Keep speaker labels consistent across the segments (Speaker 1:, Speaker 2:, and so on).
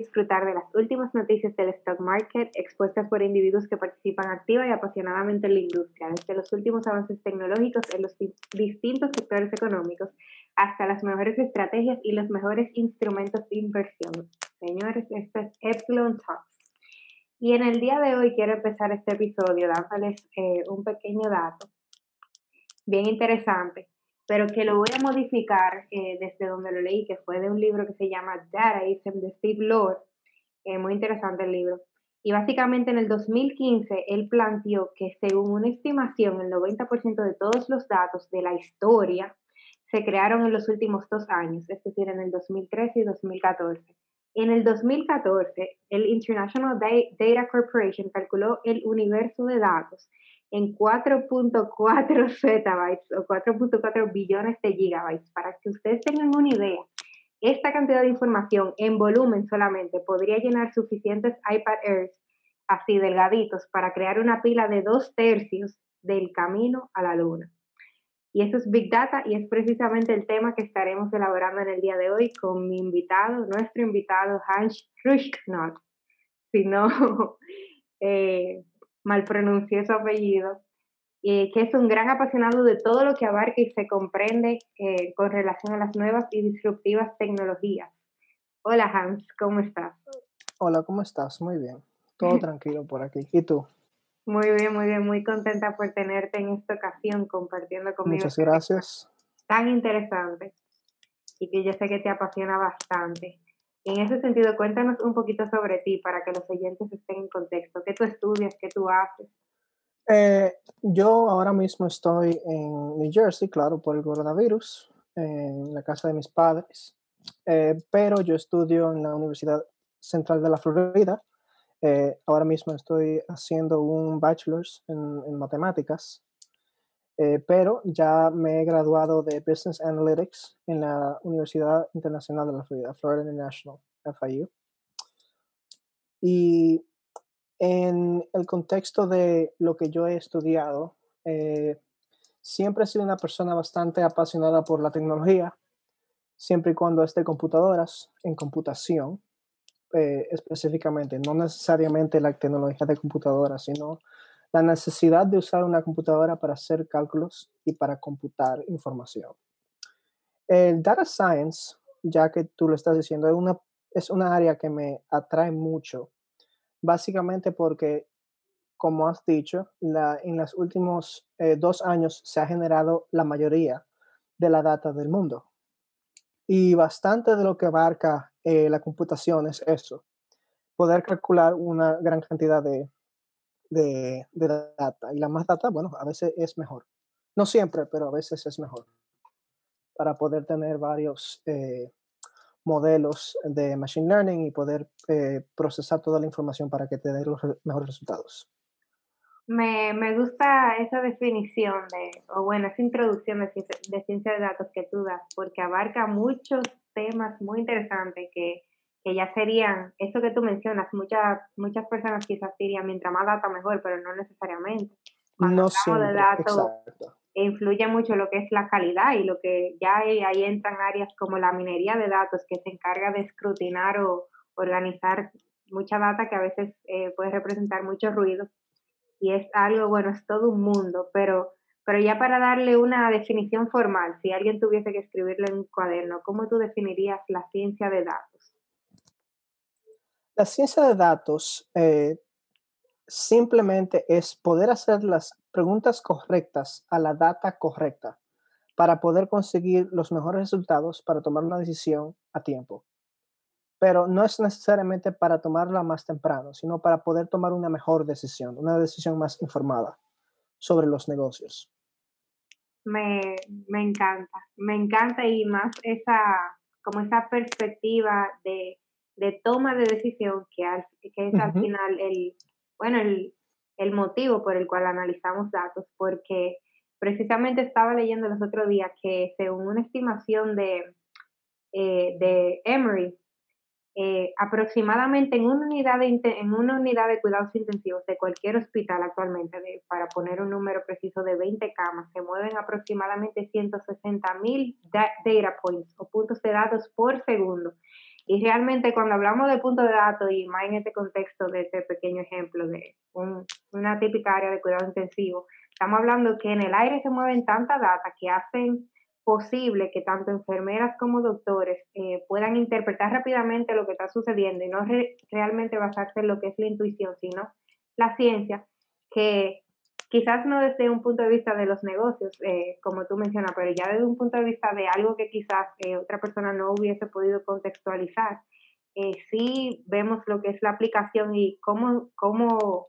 Speaker 1: disfrutar de las últimas noticias del stock market expuestas por individuos que participan activa y apasionadamente en la industria, desde los últimos avances tecnológicos en los distintos sectores económicos hasta las mejores estrategias y los mejores instrumentos de inversión. Señores, esto es Epsilon Talks. Y en el día de hoy quiero empezar este episodio dándoles eh, un pequeño dato bien interesante pero que lo voy a modificar eh, desde donde lo leí, que fue de un libro que se llama Dadaism de Steve Lord, eh, muy interesante el libro. Y básicamente en el 2015 él planteó que según una estimación, el 90% de todos los datos de la historia se crearon en los últimos dos años, es decir, en el 2013 y 2014. En el 2014, el International Data Corporation calculó el universo de datos en 4.4 zettabytes o 4.4 billones de gigabytes. Para que ustedes tengan una idea, esta cantidad de información en volumen solamente podría llenar suficientes iPad Airs así delgaditos para crear una pila de dos tercios del camino a la luna. Y eso es Big Data y es precisamente el tema que estaremos elaborando en el día de hoy con mi invitado, nuestro invitado Hans Rushknot. Si no, eh, mal pronuncié su apellido, que es un gran apasionado de todo lo que abarca y se comprende eh, con relación a las nuevas y disruptivas tecnologías. Hola Hans, ¿cómo estás?
Speaker 2: Hola, ¿cómo estás? Muy bien. Todo tranquilo por aquí. ¿Y tú?
Speaker 1: Muy bien, muy bien. Muy contenta por tenerte en esta ocasión compartiendo conmigo.
Speaker 2: Muchas este gracias.
Speaker 1: Tan interesante y que yo sé que te apasiona bastante. En ese sentido, cuéntanos un poquito sobre ti para que los oyentes estén en contexto. ¿Qué tú estudias? ¿Qué tú haces?
Speaker 2: Eh, yo ahora mismo estoy en New Jersey, claro, por el coronavirus, en la casa de mis padres, eh, pero yo estudio en la Universidad Central de la Florida. Eh, ahora mismo estoy haciendo un bachelor's en, en matemáticas eh, pero ya me he graduado de Business Analytics en la Universidad Internacional de la Florida, Florida International, FIU. Y en el contexto de lo que yo he estudiado, eh, siempre he sido una persona bastante apasionada por la tecnología, siempre y cuando esté computadoras, en computación, eh, específicamente, no necesariamente la tecnología de computadoras, sino la necesidad de usar una computadora para hacer cálculos y para computar información. El data science, ya que tú lo estás diciendo, es una, es una área que me atrae mucho, básicamente porque, como has dicho, la, en los últimos eh, dos años se ha generado la mayoría de la data del mundo. Y bastante de lo que abarca eh, la computación es eso, poder calcular una gran cantidad de, de, data. Y la más data, bueno, a veces es mejor. No siempre, pero a veces es mejor. Para poder tener varios eh, modelos de Machine Learning y poder eh, procesar toda la información para que te dé los mejores resultados.
Speaker 1: Me, me, gusta esa definición de, o bueno, esa introducción de, de ciencia de datos que tú das, porque abarca muchos temas muy interesantes que que ya serían, eso que tú mencionas, muchas, muchas personas quizás dirían, mientras más data mejor, pero no necesariamente.
Speaker 2: Cuando no siempre,
Speaker 1: de datos, influye mucho lo que es la calidad y lo que ya ahí, ahí, entran áreas como la minería de datos que se encarga de escrutinar o organizar mucha data que a veces eh, puede representar mucho ruido y es algo, bueno, es todo un mundo, pero, pero ya para darle una definición formal, si alguien tuviese que escribirle en un cuaderno, ¿cómo tú definirías la ciencia de datos?
Speaker 2: La ciencia de datos eh, simplemente es poder hacer las preguntas correctas a la data correcta para poder conseguir los mejores resultados para tomar una decisión a tiempo. Pero no es necesariamente para tomarla más temprano, sino para poder tomar una mejor decisión, una decisión más informada sobre los negocios.
Speaker 1: Me, me encanta, me encanta y más esa, como esa perspectiva de de toma de decisión, que, que es al final el, bueno, el, el, motivo por el cual analizamos datos, porque precisamente estaba leyendo los otros días que según una estimación de, eh, de Emory, eh, aproximadamente en una, unidad de, en una unidad de cuidados intensivos de cualquier hospital actualmente, para poner un número preciso de 20 camas, se mueven aproximadamente 160 mil data points o puntos de datos por segundo Y realmente cuando hablamos de punto de datos y más en este contexto de este pequeño ejemplo de una típica área de cuidado intensivo, estamos hablando que en el aire se mueven tanta data que hacen posible que tanto enfermeras como doctores eh, puedan interpretar rápidamente lo que está sucediendo y no realmente basarse en lo que es la intuición, sino la ciencia, que quizás no desde un punto de vista de los negocios, eh, como tú mencionas, pero ya desde un punto de vista de algo que quizás eh, otra persona no hubiese podido contextualizar, eh, sí vemos lo que es la aplicación y cómo, cómo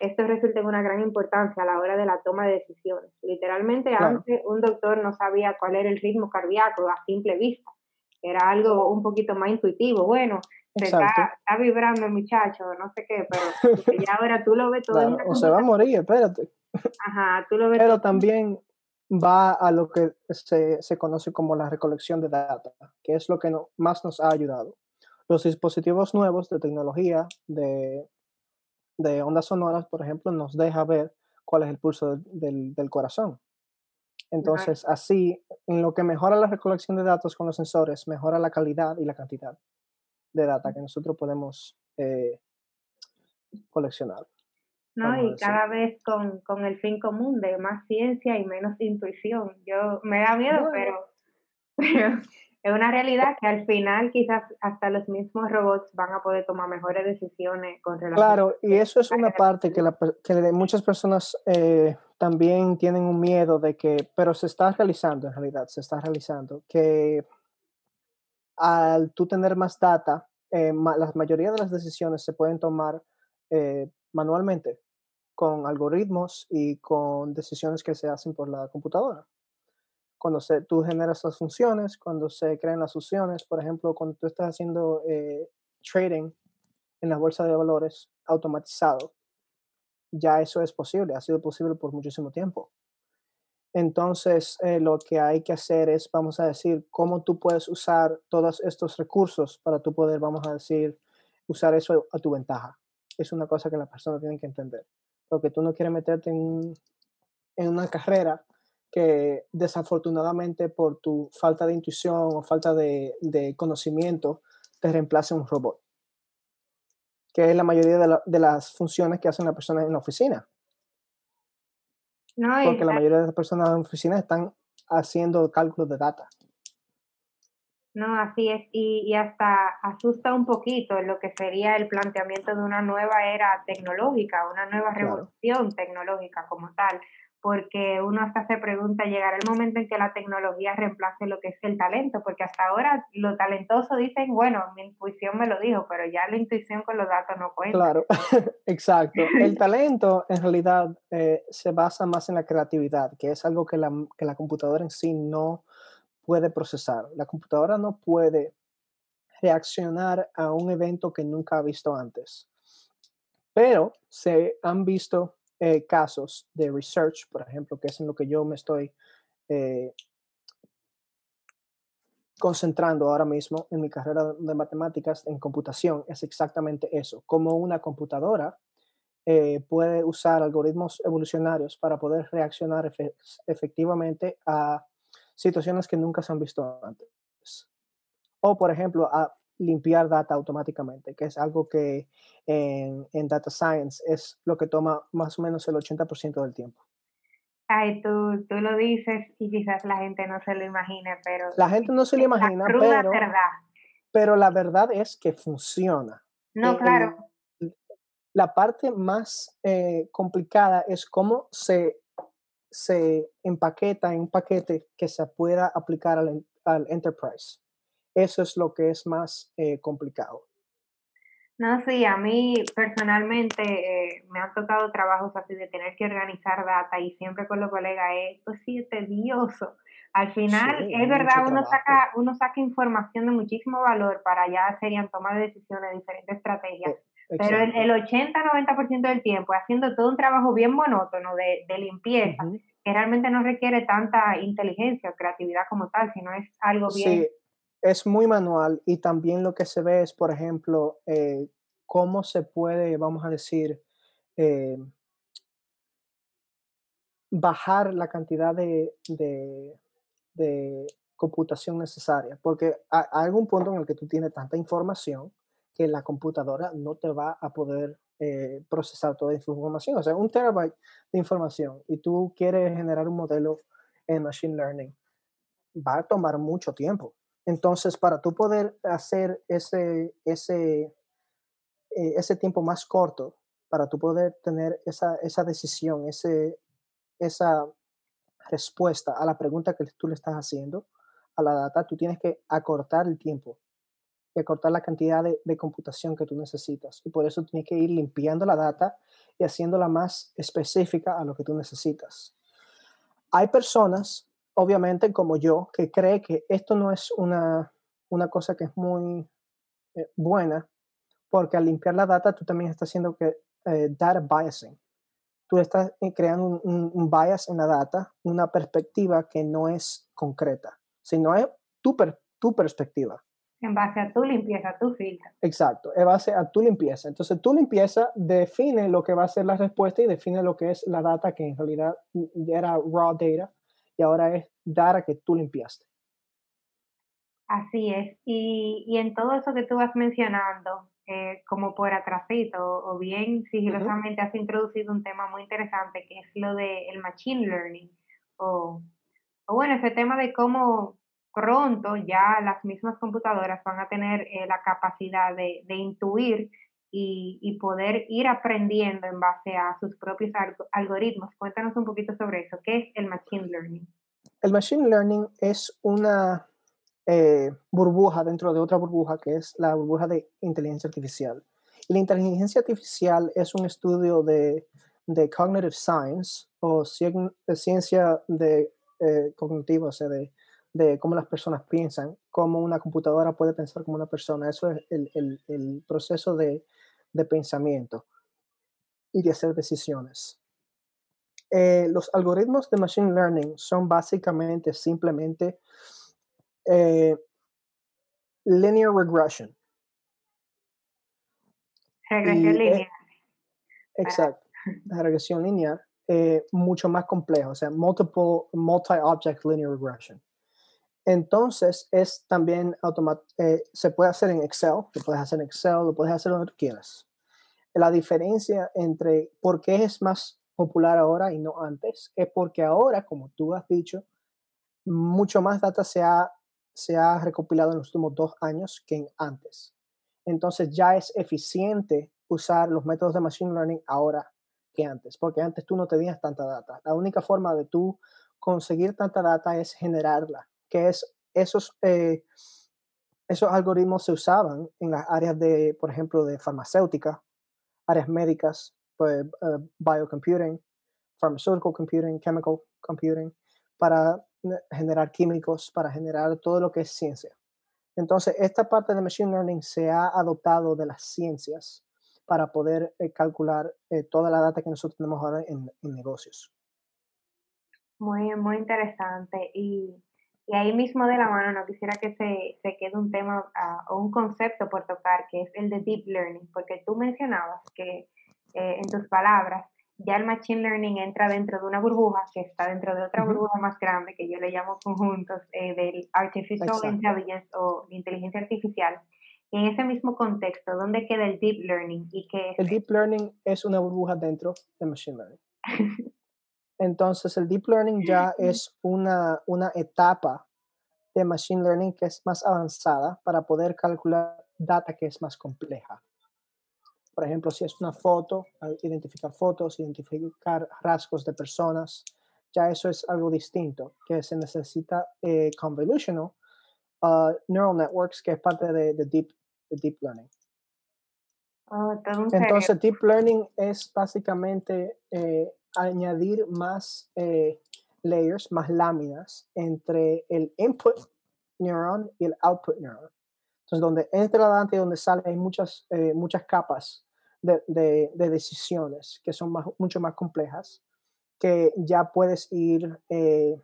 Speaker 1: esto resulta en una gran importancia a la hora de la toma de decisiones. Literalmente antes un doctor no sabía cuál era el ritmo cardíaco a simple vista, era algo un poquito más intuitivo. Bueno, se está, vibrando el muchacho, no sé qué, pero ya ahora tú lo ves todo.
Speaker 2: o se va a morir, espérate.
Speaker 1: Ajá, tú lo ves.
Speaker 2: Pero también va a lo que se, se, conoce como la recolección de data, que es lo que más nos ha ayudado. Los dispositivos nuevos de tecnología, de, de ondas sonoras, por ejemplo, nos deja ver cuál es el pulso del, del corazón. Entonces, así, en lo que mejora la recolección de datos con los sensores, mejora la calidad y la cantidad de data que nosotros podemos eh, coleccionar.
Speaker 1: ¿no? Y cada vez con, con, el fin común de más ciencia y menos intuición. Yo me da miedo, pero, es una realidad que al final quizás hasta los mismos robots van a poder tomar mejores decisiones con relación
Speaker 2: Claro, y eso es una parte que, la, que muchas personas eh, también tienen un miedo de que, pero se está realizando en realidad, se está realizando, que al tú tener más data, eh, la mayoría de las decisiones se pueden tomar eh, manualmente con algoritmos y con decisiones que se hacen por la computadora. Cuando se, tú generas las funciones, cuando se crean las funciones, por ejemplo, cuando tú estás haciendo eh, trading en la bolsa de valores automatizado, ya eso es posible, ha sido posible por muchísimo tiempo. Entonces, eh, lo que hay que hacer es, vamos a decir, cómo tú puedes usar todos estos recursos para tú poder, vamos a decir, usar eso a tu ventaja. Es una cosa que la persona tiene que entender. Porque tú no quieres meterte en, una carrera que desafortunadamente por tu falta de intuición o falta de, conocimiento te reemplace un robot. Que es la mayoría de, de las funciones que hacen las personas en la oficina porque la mayoría de las personas en oficinas están haciendo cálculos de data.
Speaker 1: No, así es, y, y, hasta asusta un poquito lo que sería el planteamiento de una nueva era tecnológica, una nueva revolución tecnológica como tal, porque uno hasta se pregunta, ¿llegará el momento en que la tecnología reemplace lo que es el talento? Porque hasta ahora lo talentoso dicen, bueno, mi intuición me lo dijo, pero ya la intuición con los datos no cuenta.
Speaker 2: Claro, exacto. El talento en realidad eh, se basa más en la creatividad, que es algo que la, que la computadora en sí no puede procesar. La computadora no puede reaccionar a un evento que nunca ha visto antes. Pero se han visto eh, casos de research, por ejemplo, que es en lo que yo me estoy eh, concentrando ahora mismo en mi carrera de matemáticas en computación, es exactamente eso, como una computadora eh, puede usar algoritmos evolucionarios para poder reaccionar efectivamente a situaciones que nunca se han visto antes. O, por ejemplo, a limpiar data automáticamente, que es algo que en, data science es lo que toma más o menos el 80% del tiempo.
Speaker 1: Ay, tú, tú lo dices y quizás la gente no se lo imagine, pero...
Speaker 2: La gente no se lo imagina, pero, verdad. pero la verdad es que funciona.
Speaker 1: No, claro.
Speaker 2: la parte más eh, complicada es cómo se, se empaqueta en un paquete que se pueda aplicar al, al enterprise. Eso es lo que es más eh, complicado.
Speaker 1: No, sí, a mí personalmente eh, me han tocado trabajos así de tener que organizar data y siempre con los colegas esto sí es tedioso. Al final, es verdad, uno saca, uno saca información de muchísimo valor para ya serían tomar decisiones, diferentes estrategias. E, pero el, el 80-90% del tiempo haciendo todo un trabajo bien monótono de, de limpieza, que realmente no requiere tanta inteligencia o creatividad como tal, sino es algo bien
Speaker 2: es muy manual y también lo que se ve es, por ejemplo, eh, cómo se puede, vamos a decir, eh, bajar la cantidad de, computación necesaria, porque hay algún punto en el que tú tienes tanta información que la computadora no te va a poder eh, procesar toda información. O sea, un terabyte de información y tú quieres generar un modelo en Machine Learning, va a tomar mucho tiempo. Entonces, para tú poder hacer ese, ese, eh, ese tiempo más corto, para tú poder tener esa, esa decisión, ese, esa respuesta a la pregunta que tú le estás haciendo a la data, tú tienes que acortar el tiempo y acortar la cantidad de, computación que tú necesitas. Y por eso tienes que ir limpiando la data y haciéndola más específica a lo que tú necesitas. Hay personas, obviamente como yo, que cree que esto no es una, una cosa que es muy eh, buena, porque al limpiar la data tú también estás haciendo que eh, data biasing. Tú estás eh, creando un, bias en la data, una perspectiva que no es concreta, sino es tu, tu perspectiva.
Speaker 1: En base a tu limpieza, tu filtro.
Speaker 2: Exacto, en base a tu limpieza. Entonces, tu limpieza define lo que va a ser la respuesta y define lo que es la data que en realidad era raw data ahora es data que tú limpiaste.
Speaker 1: Así es. Y, y en todo eso que tú vas mencionando, eh, como por atrasito, o bien sigilosamente has introducido un tema muy interesante que es lo del machine learning, o, o bueno, ese tema de cómo pronto ya las mismas computadoras van a tener eh, la capacidad de, intuir y, poder ir aprendiendo en base a sus propios algoritmos. Cuéntanos un poquito sobre eso. ¿Qué es el Machine Learning?
Speaker 2: El Machine Learning es una eh, burbuja dentro de otra burbuja que es la burbuja de inteligencia artificial. Y la inteligencia artificial es un estudio de, de cognitive science o ciencia de, eh, cognitiva, o sea, de de cómo las personas piensan, cómo una computadora puede pensar como una persona. Eso es el, proceso de, pensamiento y de hacer decisiones. Eh, los algoritmos de Machine Learning son básicamente simplemente eh, linear regression.
Speaker 1: Regresión lineal.
Speaker 2: exacto, regresión lineal, eh, mucho más complejo, o sea, multiple, multi-object linear regression. Entonces, es también eh, se puede hacer en Excel, lo puedes hacer en Excel, lo puedes hacer donde tú quieras. La diferencia entre por qué es más popular ahora y no antes es porque ahora, como tú has dicho, mucho más data se ha, se ha recopilado en los últimos dos años que antes. Entonces ya es eficiente usar los métodos de Machine Learning ahora que antes, porque antes tú no tenías tanta data. La única forma de tú conseguir tanta data es generarla que es esos, eh, esos algoritmos se usaban en las áreas de, por ejemplo, de farmacéutica, áreas médicas, pues, uh, biocomputing, pharmaceutical computing, chemical computing, para generar químicos, para generar todo lo que es ciencia. Entonces, esta parte de Machine Learning se ha adoptado de las ciencias para poder eh, calcular toda la data que nosotros tenemos ahora en, en negocios.
Speaker 1: Muy, muy interesante. Y y ahí mismo de la mano no quisiera que se, se quede un tema ah, o un concepto por tocar, que es el de deep learning, porque tú mencionabas que eh, en tus palabras ya el machine learning entra dentro de una burbuja que está dentro de otra burbuja más grande que yo le llamo conjuntos eh, del artificial intelligence o inteligencia artificial. Y en ese mismo contexto, ¿dónde queda el deep learning y qué es?
Speaker 2: El deep learning es una burbuja dentro de machine learning. Entonces, el deep learning ya es una, una etapa de machine learning que es más avanzada para poder calcular data que es más compleja. Por ejemplo, si es una foto, identificar fotos, identificar rasgos de personas, ya eso es algo distinto, que se necesita eh, convolutional uh, neural networks, que es parte de, deep, deep learning.
Speaker 1: Oh,
Speaker 2: Entonces, deep learning es básicamente eh, añadir más eh, layers, más láminas entre el input neuron y el output neuron. Entonces, donde entra adelante y donde sale hay muchas, eh, muchas capas de, de, decisiones que son más, mucho más complejas, que ya puedes ir eh,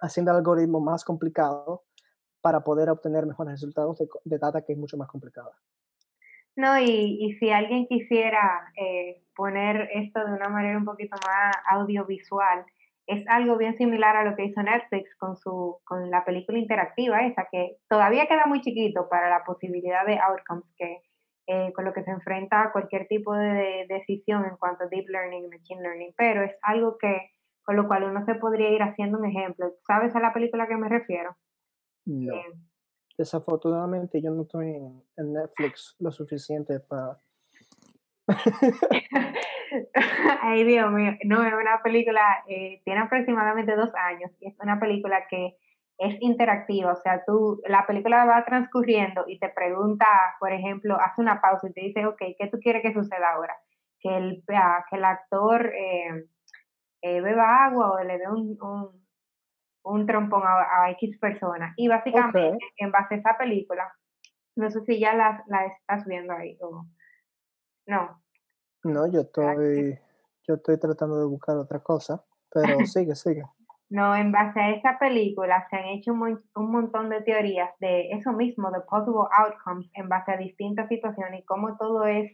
Speaker 2: haciendo el algoritmo más complicado para poder obtener mejores resultados de, de data que es mucho más complicada.
Speaker 1: No, y, y si alguien quisiera eh, poner esto de una manera un poquito más audiovisual, es algo bien similar a lo que hizo Netflix con su con la película interactiva esa que todavía queda muy chiquito para la posibilidad de outcomes que eh, con lo que se enfrenta cualquier tipo de, decisión en cuanto a deep learning y machine learning pero es algo que con lo cual uno se podría ir haciendo un ejemplo. Sabes a la película que me refiero
Speaker 2: no. Eh, desafortunadamente yo no estoy en Netflix lo suficiente para
Speaker 1: Ay, Dios mío, no, es una película, eh, tiene aproximadamente dos años y es una película que es interactiva, o sea, tú, la película va transcurriendo y te pregunta, por ejemplo, hace una pausa y te dice, ok, ¿qué tú quieres que suceda ahora? Que el, ah, que el actor eh, eh, beba agua o le dé un, un, trompón a, X persona. Y básicamente, en base a esa película, no sé si ya la, la estás viendo ahí o no.
Speaker 2: No, yo estoy, yo estoy tratando de buscar otra cosa, pero sigue, sigue.
Speaker 1: No, en base a esa película se han hecho un, un, montón de teorías de eso mismo, de possible outcomes, en base a distintas situaciones y cómo todo es,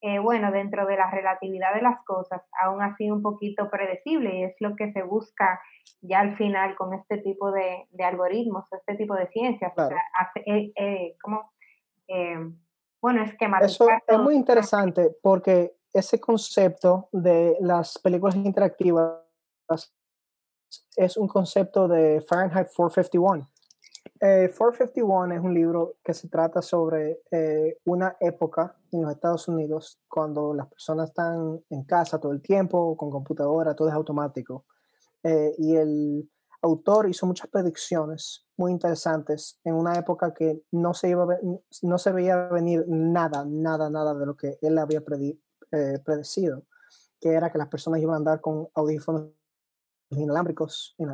Speaker 1: eh, bueno, dentro de la relatividad de las cosas, aún así un poquito predecible y es lo que se busca ya al final con este tipo de, de algoritmos, este tipo de ciencias. Claro. Eh, eh, como, bueno,
Speaker 2: Eso es muy interesante porque ese concepto de las películas interactivas es un concepto de Fahrenheit 451. 451 eh, es un libro que se trata sobre eh, una época en los Estados Unidos cuando las personas están en casa todo el tiempo, con computadora, todo es automático. Eh, y el autor hizo muchas predicciones muy interesantes en una época que no se, iba no se veía venir nada, nada, nada de lo que él había eh, predecido, que era que las personas iban a andar con audífonos inalámbricos en,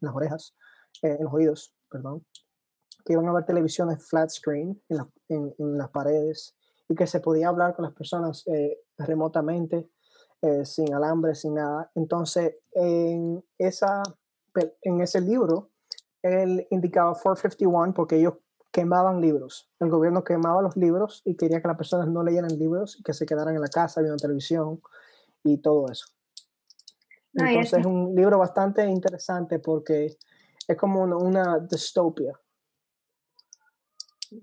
Speaker 2: las orejas, eh, en los oídos, perdón, que iban a ver televisiones flat screen en, las paredes y que se podía hablar con las personas eh, remotamente, sin alambre, sin nada. Entonces, en, esa, en ese libro, él indicaba 451 porque ellos quemaban libros. El gobierno quemaba los libros y quería que las personas no leyeran libros y que se quedaran en la casa viendo televisión y todo eso. Entonces es un libro bastante interesante porque es como una, distopia.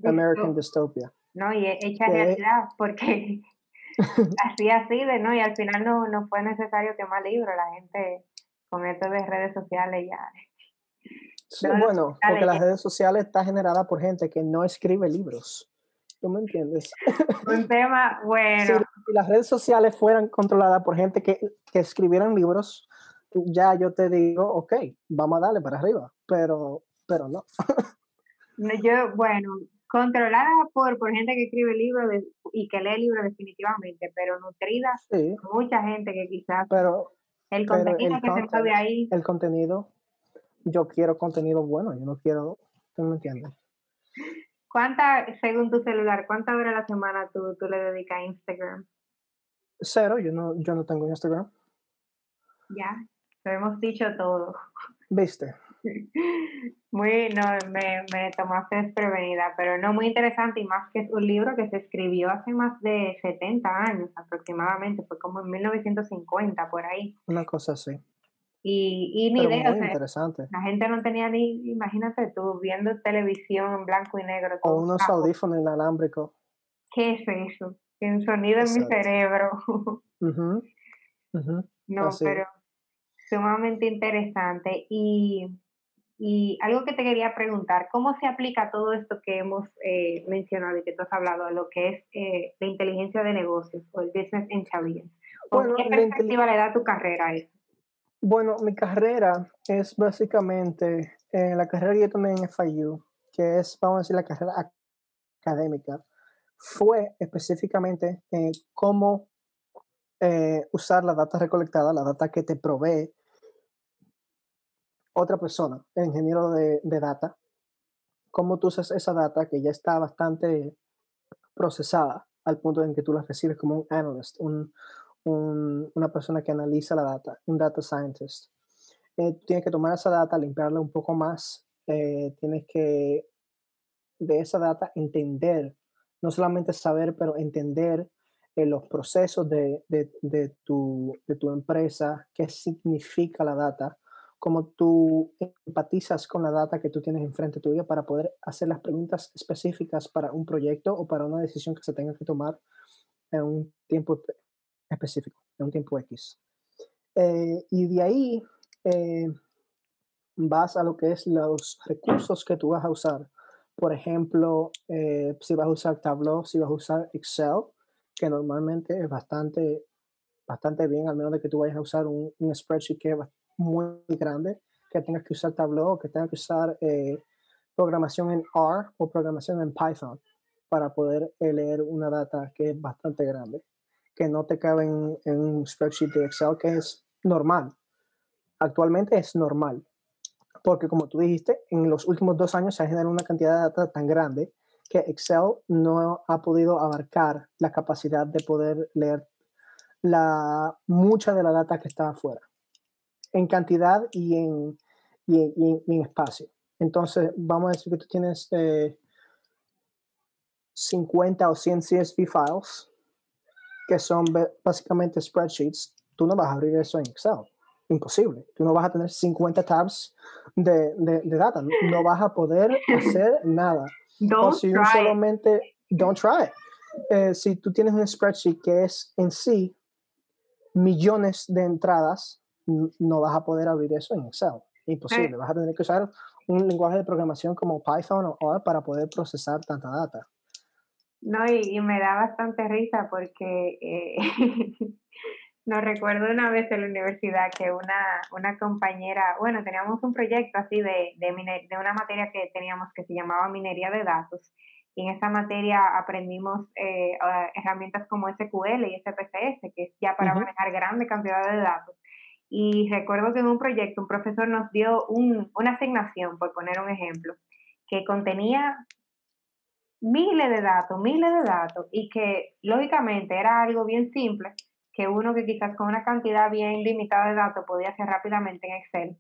Speaker 2: American dystopia.
Speaker 1: No, y hecha realidad porque así así de no, y al final no, no fue necesario quemar libros, la gente con esto de redes sociales ya
Speaker 2: bueno, porque las redes sociales está generada por gente que no escribe libros. ¿Tú me entiendes?
Speaker 1: Un tema, bueno.
Speaker 2: Si, las redes sociales fueran controladas por gente que, que escribieran libros, ya yo te digo, ok, vamos a darle para arriba, pero, pero no.
Speaker 1: yo, bueno, controlada por, por gente que escribe libros y que lee libros definitivamente, pero nutrida mucha gente que quizás
Speaker 2: pero,
Speaker 1: el contenido que se de ahí.
Speaker 2: El contenido yo quiero contenido bueno, yo no quiero, ¿tú me entiendes?
Speaker 1: ¿Cuánta, según tu celular, cuántas horas a la semana tú, tú le dedicas a Instagram?
Speaker 2: Cero, yo no, yo no tengo Instagram.
Speaker 1: Ya, lo hemos dicho todo.
Speaker 2: ¿Viste?
Speaker 1: Muy, no, me, me tomaste desprevenida, pero no muy interesante y más que es un libro que se escribió hace más de 70 años aproximadamente, fue como en 1950 por ahí.
Speaker 2: Una cosa así.
Speaker 1: Y, y ni idea.
Speaker 2: interesante.
Speaker 1: La gente no tenía ni, imagínate tú, viendo televisión en blanco y negro.
Speaker 2: O unos audífonos inalámbricos.
Speaker 1: ¿Qué es eso? Un sonido en mi cerebro. No, pero sumamente interesante. Y, y algo que te quería preguntar, ¿cómo se aplica todo esto que hemos eh, mencionado y que tú has hablado, a lo que es eh, la inteligencia de negocios o el business intelligence? Bueno, ¿Qué perspectiva le da tu carrera a eso?
Speaker 2: Bueno, mi carrera es básicamente eh, la carrera que yo tomé en FIU, que es, vamos a decir, la carrera académica, fue específicamente eh, cómo usar la data recolectada, la data que te provee otra persona, el ingeniero de, de data, cómo tú usas esa data que ya está bastante procesada al punto en que tú la recibes como un analyst, un, una persona que analiza la data, un data scientist. Eh, tienes que tomar esa data, limpiarla un poco más, eh, tienes que de esa data entender, no solamente saber, pero entender en los procesos de, de, de, tu, de tu empresa, qué significa la data, cómo tú empatizas con la data que tú tienes enfrente tuya para poder hacer las preguntas específicas para un proyecto o para una decisión que se tenga que tomar en un tiempo específico, en un tiempo X. Eh, y de ahí eh, vas a lo que es los recursos que tú vas a usar. Por ejemplo, eh, si vas a usar Tableau, si vas a usar Excel, que normalmente es bastante, bastante bien, al menos de que tú vayas a usar un, un spreadsheet que es muy grande, que tengas que usar Tableau, que tengas que usar eh, programación en R o programación en Python para poder eh, leer una data que es bastante grande, que no te cabe en, en un spreadsheet de Excel, que es normal. Actualmente es normal, porque como tú dijiste, en los últimos dos años se ha generado una cantidad de data tan grande que Excel no ha podido abarcar la capacidad de poder leer la, mucha de la data que está afuera, en cantidad y en, y, en espacio. Entonces, vamos a decir que tú tienes eh, 50 o 100 CSV files, que son básicamente spreadsheets, tú no vas a abrir eso en Excel. Imposible. Tú no vas a tener 50 tabs de, de, de data. No vas a poder hacer nada.
Speaker 1: Don't
Speaker 2: o si
Speaker 1: try.
Speaker 2: solamente, don't try. Eh, si tú tienes un spreadsheet que es en sí millones de entradas, no vas a poder abrir eso en Excel. Imposible. Vas a tener que usar un lenguaje de programación como Python o R para poder procesar tanta data.
Speaker 1: No, y, y me da bastante risa porque eh, nos recuerdo una vez en la universidad que una, una compañera, bueno, teníamos un proyecto así de, de, miner, de una materia que teníamos que se llamaba minería de datos. Y en esa materia aprendimos eh, herramientas como SQL y SPSS, que es ya para uh -huh. manejar grandes cantidades de datos. Y recuerdo que en un proyecto un profesor nos dio un, una asignación, por poner un ejemplo, que contenía miles de datos, miles de datos, y que lógicamente era algo bien simple, que uno que quizás con una cantidad bien limitada de datos podía hacer rápidamente en Excel.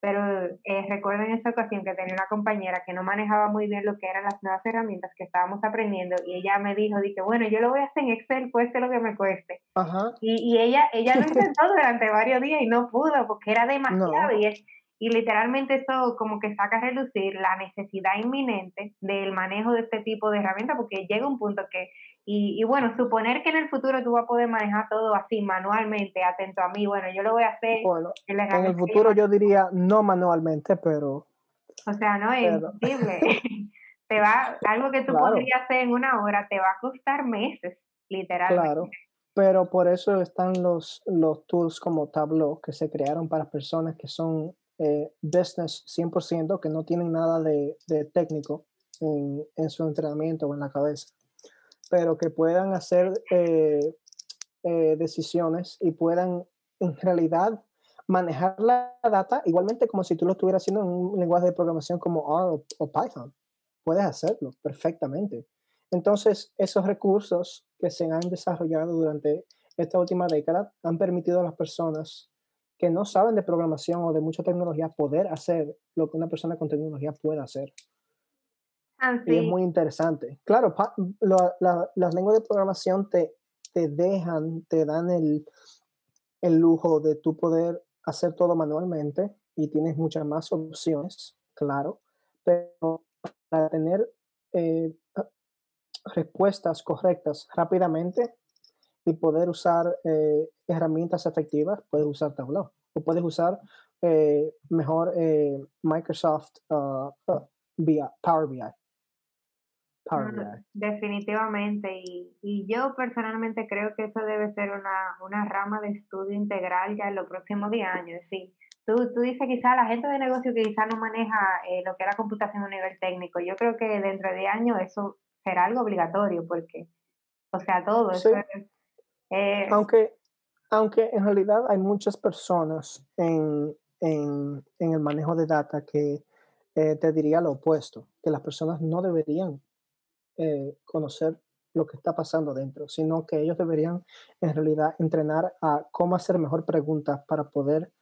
Speaker 1: Pero eh, recuerdo en esa ocasión que tenía una compañera que no manejaba muy bien lo que eran las nuevas herramientas que estábamos aprendiendo y ella me dijo, dije, bueno, yo lo voy a hacer en Excel, cueste lo que me cueste.
Speaker 2: Ajá.
Speaker 1: Y, y ella, ella lo intentó durante varios días y no pudo porque era demasiado no. y es, y literalmente eso como que saca a relucir la necesidad inminente del manejo de este tipo de herramientas, porque llega un punto que, y, y, bueno, suponer que en el futuro tú vas a poder manejar todo así manualmente, atento a mí, bueno, yo lo voy a hacer.
Speaker 2: Bueno, en, en el futuro yo diría no manualmente, pero...
Speaker 1: O sea, no, es pero... imposible. te va, algo que tú claro. podrías hacer en una hora te va a costar meses, literalmente.
Speaker 2: Claro pero por eso están los, los tools como Tableau que se crearon para personas que son eh, business 100%, que no tienen nada de, de técnico en, en, su entrenamiento o en la cabeza, pero que puedan hacer eh, eh, decisiones y puedan en realidad manejar la data igualmente como si tú lo estuvieras haciendo en un lenguaje de programación como R o, o Python. Puedes hacerlo perfectamente. Entonces, esos recursos que se han desarrollado durante esta última década han permitido a las personas que no saben de programación o de mucha tecnología poder hacer lo que una persona con tecnología puede hacer.
Speaker 1: Ah, sí.
Speaker 2: Y es muy interesante. Claro, lo, la, las lenguas de programación te, te dejan, te dan el, el lujo de tú poder hacer todo manualmente y tienes muchas más opciones, claro, pero para tener eh, respuestas correctas rápidamente y poder usar eh, herramientas efectivas, puedes usar Tableau o puedes usar eh, mejor eh, Microsoft uh, uh, BI, Power BI.
Speaker 1: Power BI. Definitivamente, y, y, yo personalmente creo que eso debe ser una, una rama de estudio integral ya en los próximos 10 años. Sí, tú, tú dices quizá la gente de negocio que quizá no maneja eh, lo que es la computación a nivel técnico. Yo creo que dentro de 10 años eso será algo obligatorio porque, o sea, todo
Speaker 2: sí.
Speaker 1: eso es, eh,
Speaker 2: aunque, aunque en realidad hay muchas personas en, en, en el manejo de data que eh, te diría lo opuesto, que las personas no deberían eh, conocer lo que está pasando dentro, sino que ellos deberían en realidad entrenar a cómo hacer mejor preguntas para poder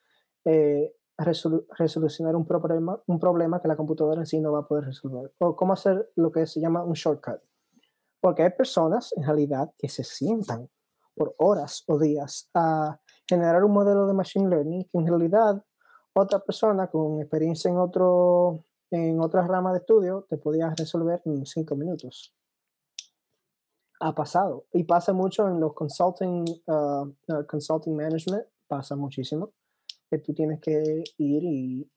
Speaker 2: eh, resolu resolucionar un problema, un problema que la computadora en sí no va a poder resolver, o cómo hacer lo que se llama un shortcut. Porque hay personas en realidad que se sientan por horas o días a generar un modelo de machine learning que en realidad otra persona con experiencia en otro en otra rama de estudio te podía resolver en cinco minutos. Ha pasado y pasa mucho en los consulting, uh, uh, consulting management, pasa muchísimo que tú tienes que ir y,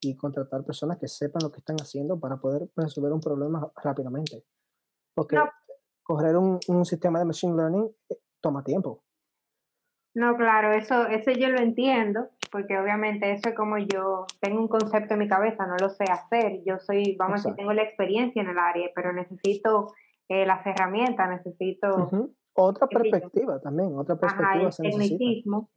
Speaker 2: y, contratar personas que sepan lo que están haciendo para poder resolver un problema rápidamente. Porque correr un, un, sistema de machine learning eh, toma tiempo.
Speaker 1: No, claro, eso, eso yo lo entiendo, porque obviamente eso es como yo tengo un concepto en mi cabeza, no lo sé hacer. Yo soy, vamos a decir, tengo la experiencia en el área, pero necesito eh, las herramientas, necesito...
Speaker 2: Otra perspectiva también, otra perspectiva.
Speaker 1: Ajá, el tecnicismo.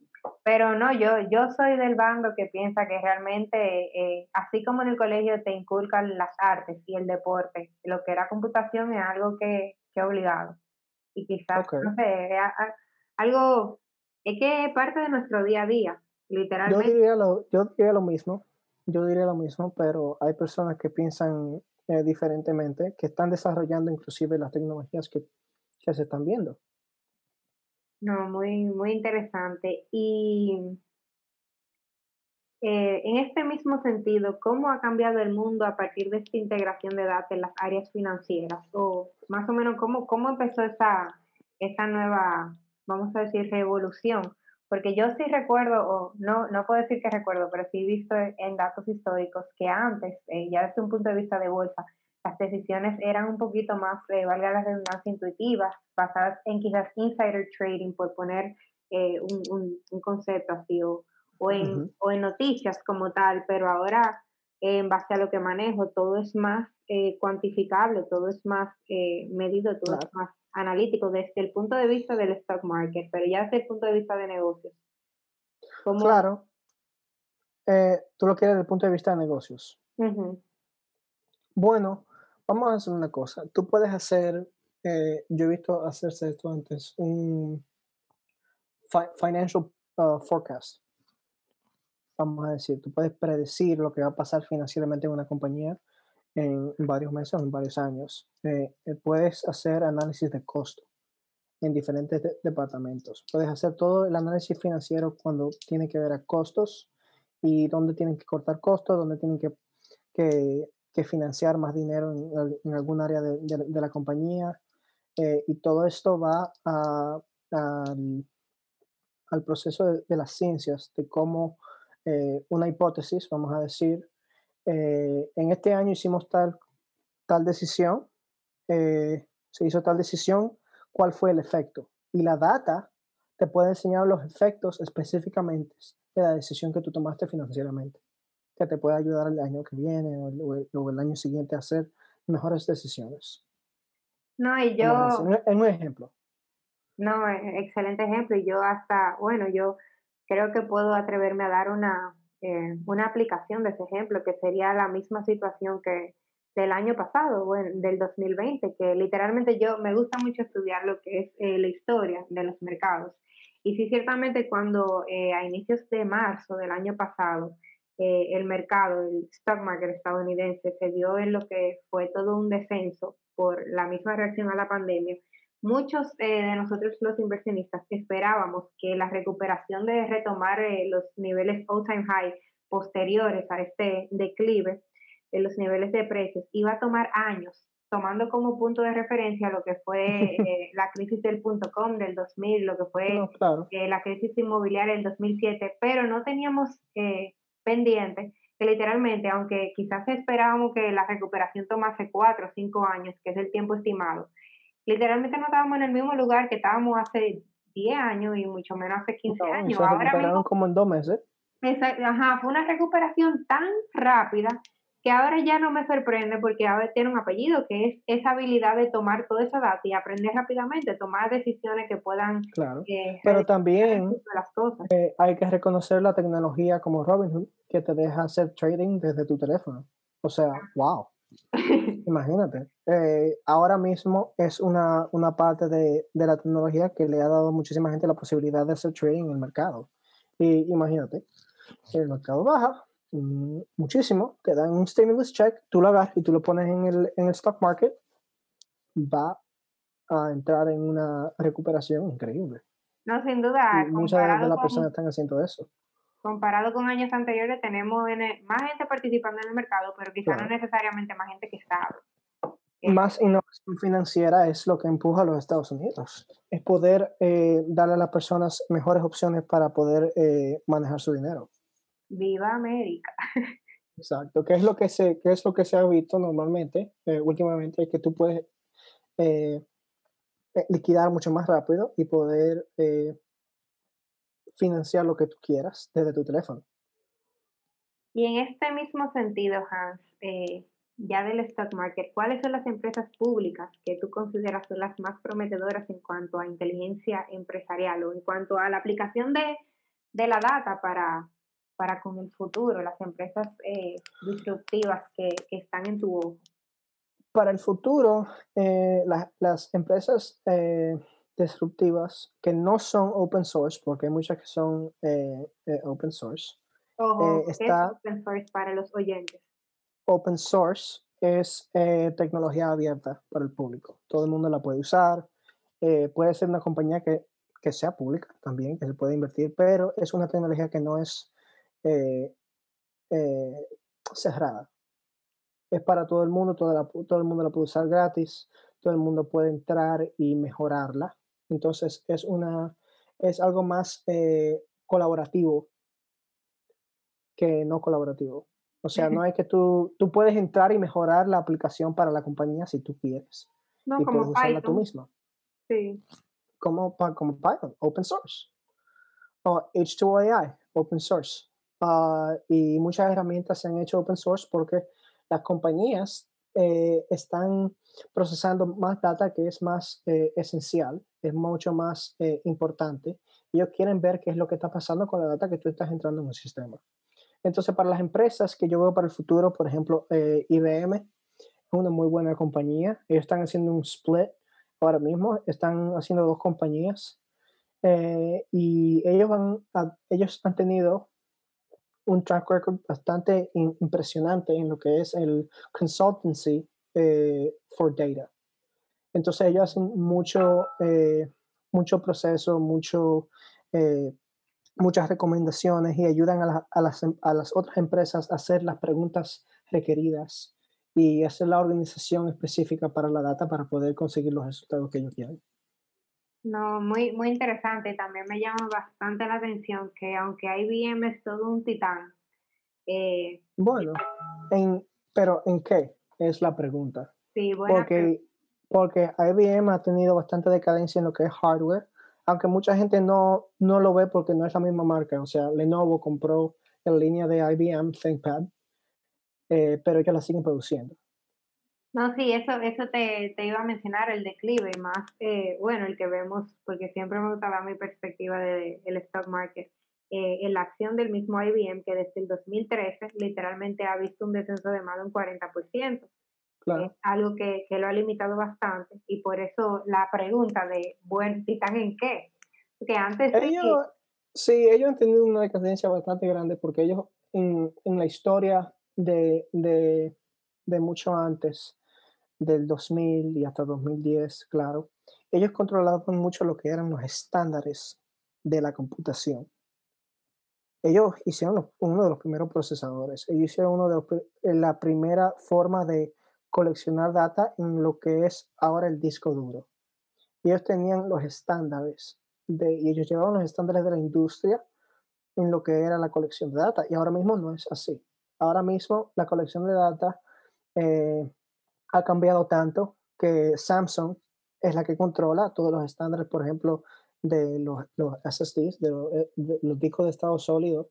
Speaker 1: Pero no, yo, yo soy del bando que piensa que realmente, eh, así como en el colegio te inculcan las artes y el deporte, lo que era computación es algo que, que obligado. Y quizás, no sé, algo, es que es parte de nuestro día a día, literalmente.
Speaker 2: Yo diría lo, yo diría lo mismo, yo diría lo mismo, pero hay personas que piensan eh, diferentemente, que están desarrollando inclusive las tecnologías que, que se están viendo.
Speaker 1: No, muy, muy interesante. Y eh, en este mismo sentido, ¿cómo ha cambiado el mundo a partir de esta integración de datos en las áreas financieras? O más o menos, ¿cómo, cómo empezó esa, esa nueva, vamos a decir, revolución? Porque yo sí recuerdo, o no, no puedo decir que recuerdo, pero sí he visto en datos históricos que antes, eh, ya desde un punto de vista de bolsa, las decisiones eran un poquito más, eh, valga la redundancia, intuitivas, basadas en quizás insider trading, por poner eh, un, un, concepto así, o, o, en, o en noticias como tal, pero ahora en base a lo que manejo, todo es más eh, cuantificable, todo es más eh, medido, todo es más analítico desde el punto de vista del stock market, pero ya desde el punto de vista de negocios.
Speaker 2: Claro. tú lo quieres desde el punto de vista de negocios. Bueno, vamos a hacer una cosa. Tú puedes hacer, eh, yo he visto hacerse esto antes, un financial uh, forecast. Vamos a decir, tú puedes predecir lo que va a pasar financieramente en una compañía en varios meses en varios años. Eh, eh, puedes hacer análisis de costo en diferentes departamentos. Puedes hacer todo el análisis financiero cuando tiene que ver a costos y dónde tienen que cortar costos, dónde tienen que, que que financiar más dinero en, algún área de, la compañía. Eh, y todo esto va a, al proceso de, las ciencias, de cómo eh, una hipótesis, vamos a decir, eh, en este año hicimos tal, tal decisión, se hizo tal decisión, ¿cuál fue el efecto? Y la data te puede enseñar los efectos específicamente de la decisión que tú tomaste financieramente que te pueda ayudar el año que viene o el, año siguiente a hacer mejores decisiones.
Speaker 1: No, y yo...
Speaker 2: En un ejemplo.
Speaker 1: No, e, excelente ejemplo. Y yo hasta, bueno, yo creo que puedo atreverme a dar una, eh, una aplicación de ese ejemplo, que sería la misma situación que del año pasado, bueno, del 2020, que literalmente yo me gusta mucho estudiar lo que es eh, la historia de los mercados. Y sí, ciertamente cuando eh, a inicios de marzo del año pasado, eh, el mercado, el stock market estadounidense se dio en lo que fue todo un descenso por la misma reacción a la pandemia, muchos eh, de nosotros los inversionistas esperábamos que la recuperación de retomar eh, los niveles all-time high posteriores a este declive de los niveles de precios iba a tomar años, tomando como punto de referencia lo que fue la crisis del punto com del 2000, lo que fue la crisis inmobiliaria del 2007, pero no teníamos pendiente, que literalmente, aunque quizás esperábamos que la recuperación tomase cuatro o cinco años, que es el tiempo estimado, literalmente no estábamos en el mismo lugar que estábamos hace 10 años y mucho menos hace 15 años.
Speaker 2: Ahora mismo, como en dos meses.
Speaker 1: ajá, fue una recuperación tan rápida que ahora ya no me sorprende porque ahora tiene un apellido, que es esa habilidad de tomar toda esa data y aprender rápidamente, tomar decisiones que puedan...
Speaker 2: Claro, eh, pero también las cosas. Eh, hay que reconocer la tecnología como Robinhood, que te deja hacer trading desde tu teléfono. O sea, wow. Imagínate. Eh, ahora mismo es una, una parte de, de, la tecnología que le ha dado a muchísima gente la posibilidad de hacer trading en el mercado. Y imagínate, el mercado baja, Mm, muchísimo, te dan un stimulus check, tú lo agarras y tú lo pones en el, en el stock market, va a entrar en una recuperación increíble.
Speaker 1: No, sin duda.
Speaker 2: muchas de las personas están haciendo eso.
Speaker 1: Comparado con años anteriores, tenemos más gente participando en el mercado, pero quizá no necesariamente más gente que sabe.
Speaker 2: Más innovación financiera es lo que empuja a los Estados Unidos. Es poder eh, darle a las personas mejores opciones para poder eh, manejar su dinero.
Speaker 1: Viva América.
Speaker 2: Exacto. ¿Qué es lo que se, qué es lo que se ha visto normalmente, eh, últimamente? Es que tú puedes liquidar mucho más rápido y poder financiar lo que tú quieras desde tu teléfono.
Speaker 1: Y en este mismo sentido, Hans, eh, ya del stock market, ¿cuáles son las empresas públicas que tú consideras son las más prometedoras en cuanto a inteligencia empresarial o en cuanto a la aplicación de, la data para, para con el futuro, las empresas eh, disruptivas que, están en tu ojo?
Speaker 2: Para el futuro, eh, las empresas disruptivas que no son open source, porque hay muchas que son eh, eh, open source.
Speaker 1: Ojo, eh, está, es open source para los oyentes?
Speaker 2: Open source es tecnología abierta para el público. Todo el mundo la puede usar. puede ser una compañía que, que, sea pública también, que se puede invertir, pero es una tecnología que no es cerrada. Es para todo el mundo, todo, todo el mundo la puede usar gratis, todo el mundo puede entrar y mejorarla. Entonces es, una, es algo más eh, colaborativo que no colaborativo. O sea, no es que tú, tú puedes entrar y mejorar la aplicación para la compañía si tú quieres.
Speaker 1: No, y como puedes usarla
Speaker 2: tú misma.
Speaker 1: Sí.
Speaker 2: Como, como Python, open source. O H2AI, open source. Ah, y muchas herramientas se han hecho open source porque las compañías eh, están procesando más data que es más eh, esencial, es mucho más eh, importante. Ellos quieren ver qué es lo que está pasando con la data que tú estás entrando en un sistema. Entonces, para las empresas que yo veo para el futuro, por ejemplo, IBM es una muy buena compañía. Ellos están haciendo un split ahora mismo, están haciendo dos compañías y ellos, van ellos han tenido un track record bastante impresionante en lo que es el consultancy eh, for data. Entonces ellos hacen mucho, eh, mucho proceso, mucho, eh, muchas recomendaciones y ayudan a, a, las, a las otras empresas a hacer las preguntas requeridas y hacer la organización específica para la data para poder conseguir los resultados que ellos quieren.
Speaker 1: No, muy, muy interesante. También me llama bastante la atención que aunque IBM es todo un titán. Eh,
Speaker 2: bueno, en, pero ¿en qué? Es la pregunta.
Speaker 1: Sí, bueno.
Speaker 2: Porque, porque IBM ha tenido bastante decadencia en lo que es hardware, aunque mucha gente no, no lo ve porque no es la misma marca. O sea, Lenovo compró la línea de IBM ThinkPad, eh, pero ellos la siguen produciendo.
Speaker 1: No, sí, eso, eso te, iba a mencionar, el declive, más, eh, bueno, el que vemos, porque siempre me gusta dar mi perspectiva del el stock market, eh, en la acción del mismo IBM, que desde el 2013 literalmente ha visto un descenso de más de un 40%.
Speaker 2: Claro.
Speaker 1: Es algo que, lo ha limitado bastante y por eso la pregunta de, bueno, ¿están en qué? Porque antes...
Speaker 2: Ellos, sí, ellos han tenido una decadencia bastante grande porque ellos en, en la historia de, de, de mucho antes, del 2000 y hasta 2010, claro, ellos controlaban mucho lo que eran los estándares de la computación. Ellos hicieron uno de los primeros procesadores, ellos hicieron uno de los, eh, la primera forma de coleccionar data en lo que es ahora el disco duro. Ellos tenían los estándares de, y ellos llevaban los estándares de la industria en lo que era la colección de data y ahora mismo no es así. Ahora mismo la colección de data eh, ha cambiado tanto que Samsung es la que controla todos los estándares, por ejemplo, de los, los SSDs, eh, de los, discos de estado sólido.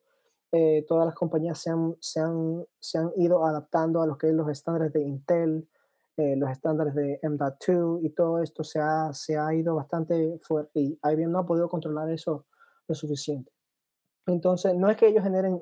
Speaker 2: Eh, todas las compañías se han, se, han, se han, ido adaptando a lo que es los estándares de Intel, eh, los estándares de M.2 y todo esto se ha, se ha ido bastante fuerte y IBM no ha podido controlar eso lo suficiente. Entonces, no es que ellos generen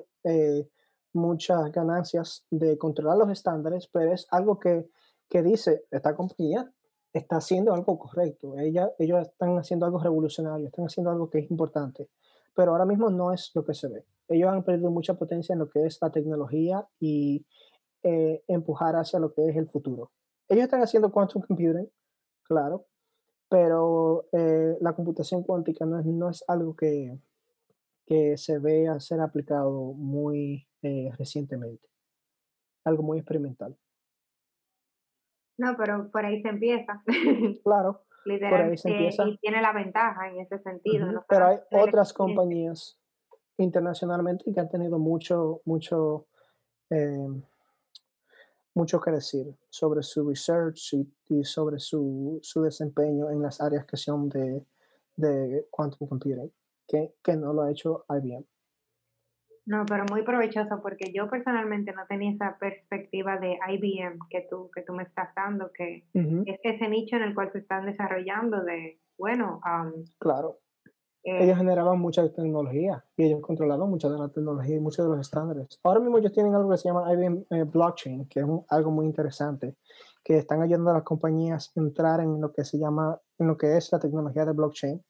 Speaker 2: muchas ganancias de controlar los estándares, pero es algo que que dice, esta compañía está haciendo algo correcto, Ella, ellos están haciendo algo revolucionario, están haciendo algo que es importante, pero ahora mismo no es lo que se ve. Ellos han perdido mucha potencia en lo que es la tecnología y eh, empujar hacia lo que es el futuro. Ellos están haciendo quantum computing, claro, pero eh, la computación cuántica no es, no es algo que, que se ve a ser aplicado muy eh, recientemente, algo muy experimental.
Speaker 1: No, pero por ahí se empieza.
Speaker 2: Claro, se empieza.
Speaker 1: Y tiene la ventaja en ese sentido.
Speaker 2: Pero hay otras compañías internacionalmente que han tenido mucho, mucho, eh, mucho que decir sobre su research y, sobre su, su, desempeño en las áreas que son de, de quantum computing, que, que no lo ha hecho IBM.
Speaker 1: No, pero muy provechoso porque yo personalmente no tenía esa perspectiva de IBM que tú, que tú me estás dando, que es ese nicho en el cual se están desarrollando de, bueno,
Speaker 2: claro. Eh, ellos generaban mucha tecnología y ellos controlaban mucha de la tecnología y muchos de los estándares. Ahora mismo ellos tienen algo que se llama IBM eh, Blockchain, que es algo muy interesante, que están ayudando a las compañías a entrar en lo que se llama, en lo que es la tecnología de blockchain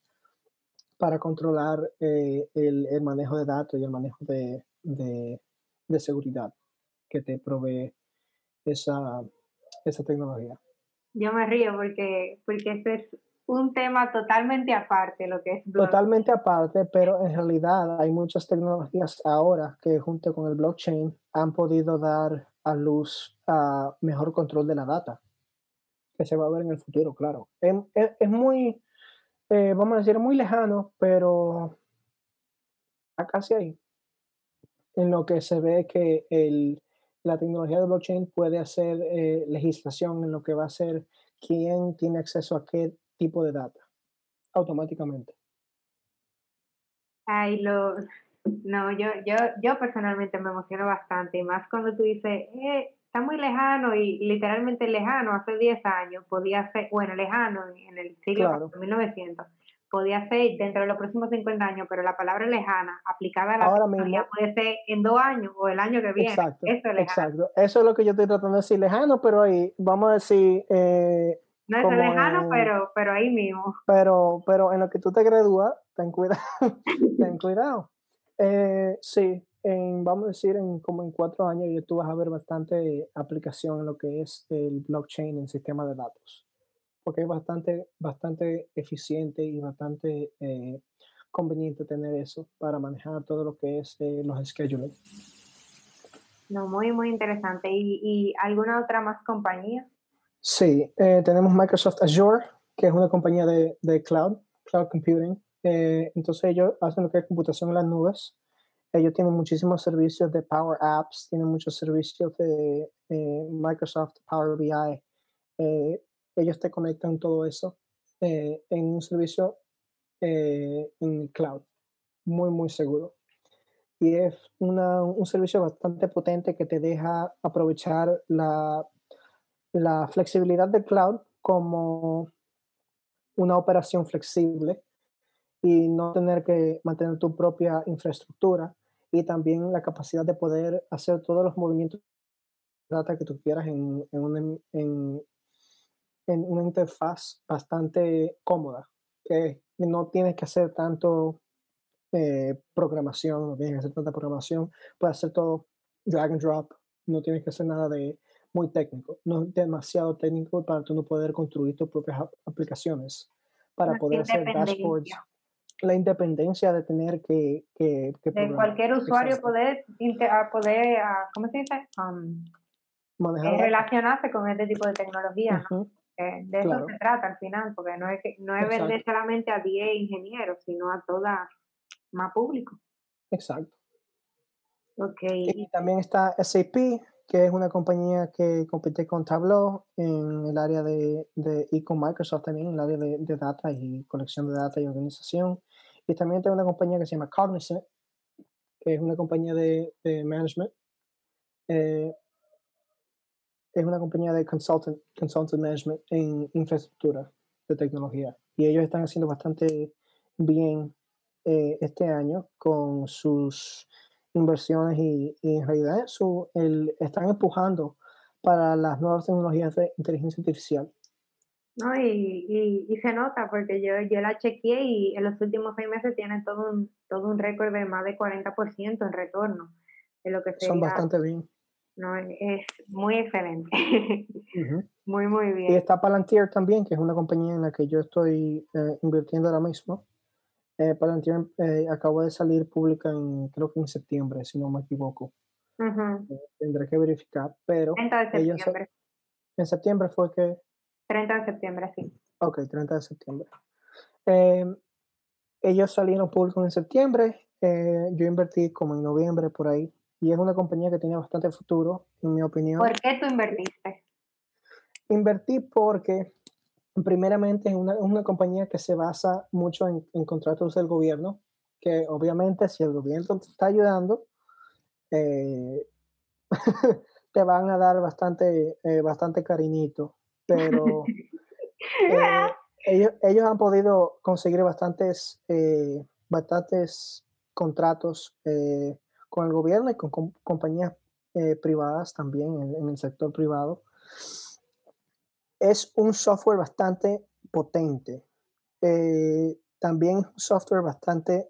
Speaker 2: para controlar eh, el, el, manejo de datos y el manejo de, de, de, seguridad que te provee esa, esa tecnología.
Speaker 1: Yo me río porque, porque ese es un tema totalmente aparte, lo que es
Speaker 2: blockchain. Totalmente aparte, pero en realidad hay muchas tecnologías ahora que junto con el blockchain han podido dar a luz a mejor control de la data, que se va a ver en el futuro, claro. Es, es, es muy eh, vamos a decir, muy lejano, pero a casi ahí. En lo que se ve que el, la tecnología de blockchain puede hacer eh, legislación en lo que va a ser quién tiene acceso a qué tipo de data automáticamente.
Speaker 1: Ay, lo, no, yo, yo, yo personalmente me emociono bastante, y más cuando tú dices, eh, está muy lejano y literalmente lejano, hace 10 años, podía ser, bueno, lejano en el siglo 1900, podía ser dentro de los próximos 50 años, pero la palabra lejana aplicada a la Ahora puede ser en dos años o el año que viene.
Speaker 2: Exacto, Eso es Exacto. Eso es lo que yo estoy tratando de decir, lejano, pero ahí, vamos a decir... Eh,
Speaker 1: no es lejano, pero, pero ahí mismo.
Speaker 2: Pero, pero en lo que tú te gradúas, ten cuidado, ten cuidado. Eh, sí, vamos a decir, en como en cuatro años ya tú vas a ver bastante aplicación en lo que es el blockchain en sistema de datos, porque es bastante, bastante eficiente y bastante eh, conveniente tener eso para manejar todo lo que es eh, los scheduling.
Speaker 1: No, muy, muy interesante. ¿Y, ¿Y, alguna otra más compañía?
Speaker 2: Sí, eh, tenemos Microsoft Azure, que es una compañía de, de cloud, cloud computing. entonces ellos hacen lo que es computación en las nubes ellos tienen muchísimos servicios de Power Apps, tienen muchos servicios de eh, Microsoft Power BI. Eh, ellos te conectan todo eso eh, en un servicio en cloud, muy, muy seguro. Y es un servicio bastante potente que te deja aprovechar la, la flexibilidad del cloud como una operación flexible y no tener que mantener tu propia infraestructura y también la capacidad de poder hacer todos los movimientos de data que tú quieras en, en, una, en, en una interfaz bastante cómoda, que no tienes que hacer tanto eh, programación, no tienes que hacer tanta programación, puedes hacer todo drag and drop, no tienes que hacer nada de muy técnico, no es demasiado técnico para tú no poder construir tus propias aplicaciones, para poder hacer dashboards la independencia de tener que... que,
Speaker 1: de cualquier usuario poder, poder ¿cómo se dice? Um, eh, relacionarse con este tipo de tecnología. de eso se trata al final, porque no es, que, no es vender solamente a 10 ingenieros, sino a toda más público.
Speaker 2: Exacto.
Speaker 1: Okay.
Speaker 2: Y también está SAP, que es una compañía que compite con Tableau en el área de, y con Microsoft también, en el área de, data y colección de data y organización. Y también tengo una compañía que se llama Cognizant, que es una compañía de, de management. Eh, es una compañía de consultant, consultant management en infraestructura de tecnología. Y ellos están haciendo bastante bien eh, este año con sus inversiones y, en realidad su, el, están empujando para las nuevas tecnologías de inteligencia artificial.
Speaker 1: No, y, y, y, se nota porque yo, yo la chequeé y en los últimos seis meses tiene todo un, todo un récord de más de 40% en retorno. De lo que
Speaker 2: Son bastante bien.
Speaker 1: no, es muy excelente. Muy, muy bien.
Speaker 2: Y está Palantir también, que es una compañía en la que yo estoy eh, invirtiendo ahora mismo. Eh, Palantir eh, acabó de salir pública en, creo que en septiembre, si no me equivoco. tendré que verificar, pero...
Speaker 1: 30 de septiembre.
Speaker 2: en septiembre fue que...
Speaker 1: 30 de septiembre, sí. Ok,
Speaker 2: 30 de septiembre. Em, ellos salieron públicos en septiembre, yo invertí como en noviembre por ahí, y es una compañía que tiene bastante futuro, en mi opinión.
Speaker 1: ¿Por qué tú invertiste?
Speaker 2: Invertí porque, primeramente, es una, una, compañía que se basa mucho en, contratos del gobierno, que obviamente si el gobierno te está ayudando, eh, te van a dar bastante, eh, bastante cariñito, pero eh, ellos, ellos, han podido conseguir bastantes, bastantes contratos con el gobierno y con, compañías privadas también en, en, el sector privado es un software bastante potente. Eh, también es un software bastante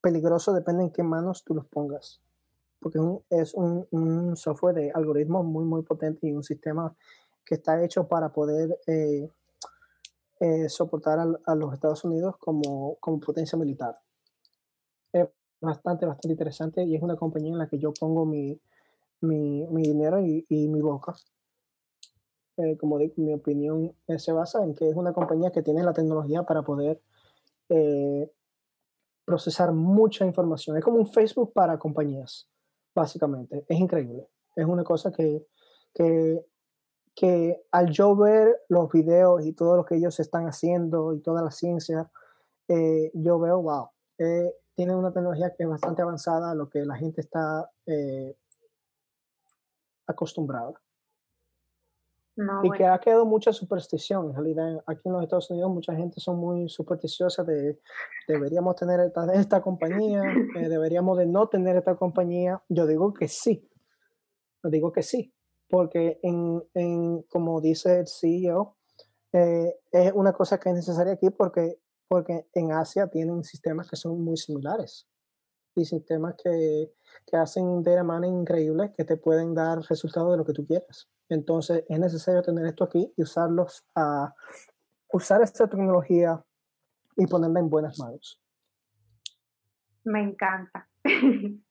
Speaker 2: peligroso, depende en qué manos tú los pongas. Porque es un, software de algoritmos muy, muy potente y un sistema que está hecho para poder eh, eh, soportar a, los Estados Unidos como, potencia militar. Es bastante, bastante interesante y es una compañía en la que yo pongo mi, dinero y, y mi boca eh, como digo, mi opinión eh, se basa en que es una compañía que tiene la tecnología para poder eh, procesar mucha información. Es como un Facebook para compañías, básicamente. Es increíble. Es una cosa que, que, que al yo ver los videos y todo lo que ellos están haciendo y toda la ciencia, yo veo, wow, tiene una tecnología que es bastante avanzada a lo que la gente está acostumbrada y que ha quedado mucha superstición. En realidad, aquí en los Estados Unidos, mucha gente son muy supersticiosa de deberíamos tener esta, esta compañía, eh, deberíamos de no tener esta compañía. Yo digo que sí. Yo digo que sí. Porque, en, en como dice el CEO, eh, es una cosa que es necesaria aquí porque, porque en Asia tienen sistemas que son muy similares y sistemas que, que hacen de la manera increíble que te pueden dar resultados de lo que tú quieras. Entonces es necesario tener esto aquí y usarlos a usar esta tecnología y ponerla en buenas manos.
Speaker 1: Me encanta.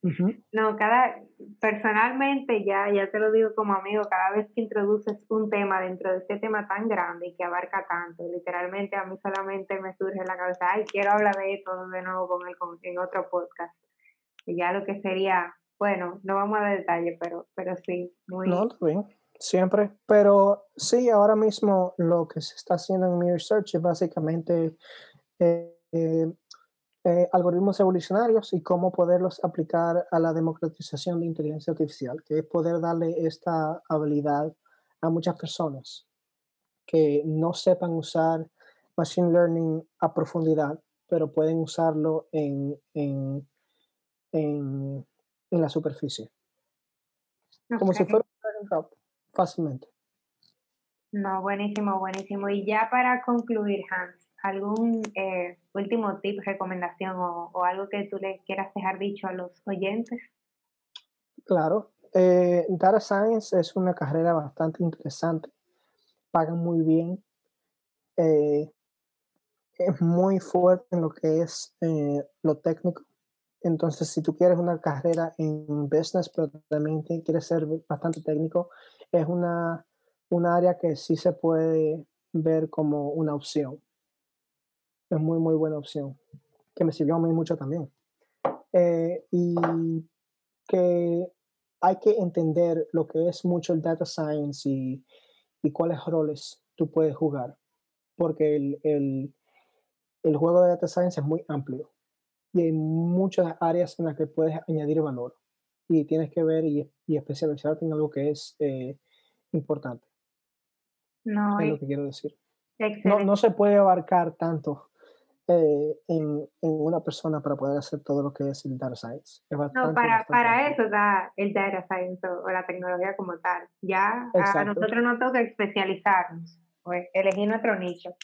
Speaker 1: No, cada personalmente ya, ya te lo digo como amigo, cada vez que introduces un tema dentro de este tema tan grande y que abarca tanto, literalmente a mí solamente me surge en la cabeza, ay, quiero hablar de esto de nuevo con él en otro podcast. Y ya lo que sería, bueno, no vamos a dar detalle, pero, pero sí, muy...
Speaker 2: No, bien siempre. Pero sí, ahora mismo lo que se está haciendo en mi research es básicamente eh, eh, algoritmos evolucionarios y cómo poderlos aplicar a la democratización de inteligencia artificial, que es poder darle esta habilidad a muchas personas que no sepan usar machine learning a profundidad, pero pueden usarlo en, en, la superficie. Como si fuera un fácilmente.
Speaker 1: No, buenísimo, buenísimo. Y ya para concluir, Hans, ¿algún eh, último tip, recomendación o, algo que tú le quieras dejar dicho a los oyentes?
Speaker 2: Claro, eh, Data Science es una carrera bastante interesante, pagan muy bien, eh, es muy fuerte en lo que es lo técnico. Entonces, si tú quieres una carrera en business, pero también quieres ser bastante técnico, es una, un área que sí se puede ver como una opción. Es muy, muy buena opción, que me sirvió a mí mucho también. Eh, y que hay que entender lo que es mucho el data science y, y cuáles roles tú puedes jugar, porque el, el, el juego de data science es muy amplio y hay muchas áreas en las que puedes añadir valor y tienes que ver y, y especializarte en algo que es eh, importante.
Speaker 1: No,
Speaker 2: es lo que quiero decir. No, no, se puede abarcar tanto eh, en, en, una persona para poder hacer todo lo que es el data science.
Speaker 1: no, para, para eso da el data science o, la tecnología como tal. Ya a nosotros nos toca especializarnos, pues, elegir nuestro nicho.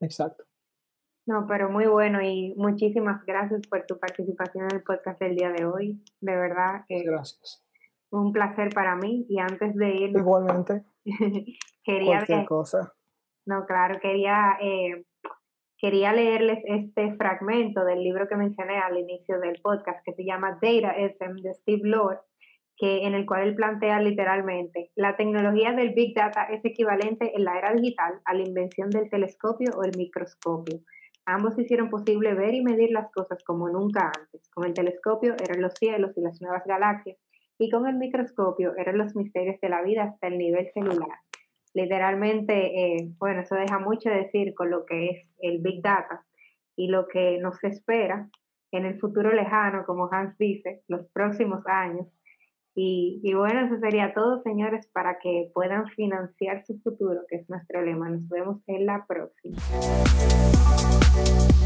Speaker 2: Exacto.
Speaker 1: No, pero muy bueno y muchísimas gracias por tu participación en el podcast del día de hoy. De verdad.
Speaker 2: gracias.
Speaker 1: Un placer para mí y antes de ir...
Speaker 2: Igualmente.
Speaker 1: quería...
Speaker 2: Cualquier cosa.
Speaker 1: No, claro, quería, eh, quería leerles este fragmento del libro que mencioné al inicio del podcast que se llama Data SM de Steve Lord, que, en el cual él plantea literalmente, la tecnología del Big Data es equivalente en la era digital a la invención del telescopio o el microscopio. Ambos hicieron posible ver y medir las cosas como nunca antes. Con el telescopio eran los cielos y las nuevas galaxias, y con el microscopio eran los misterios de la vida hasta el nivel celular. Literalmente, eh, bueno, eso deja mucho decir con lo que es el Big Data y lo que nos espera en el futuro lejano, como Hans dice, los próximos años, y, bueno, eso sería todo, señores, para que puedan financiar su futuro, que es nuestro lema. Nos vemos en la próxima. Música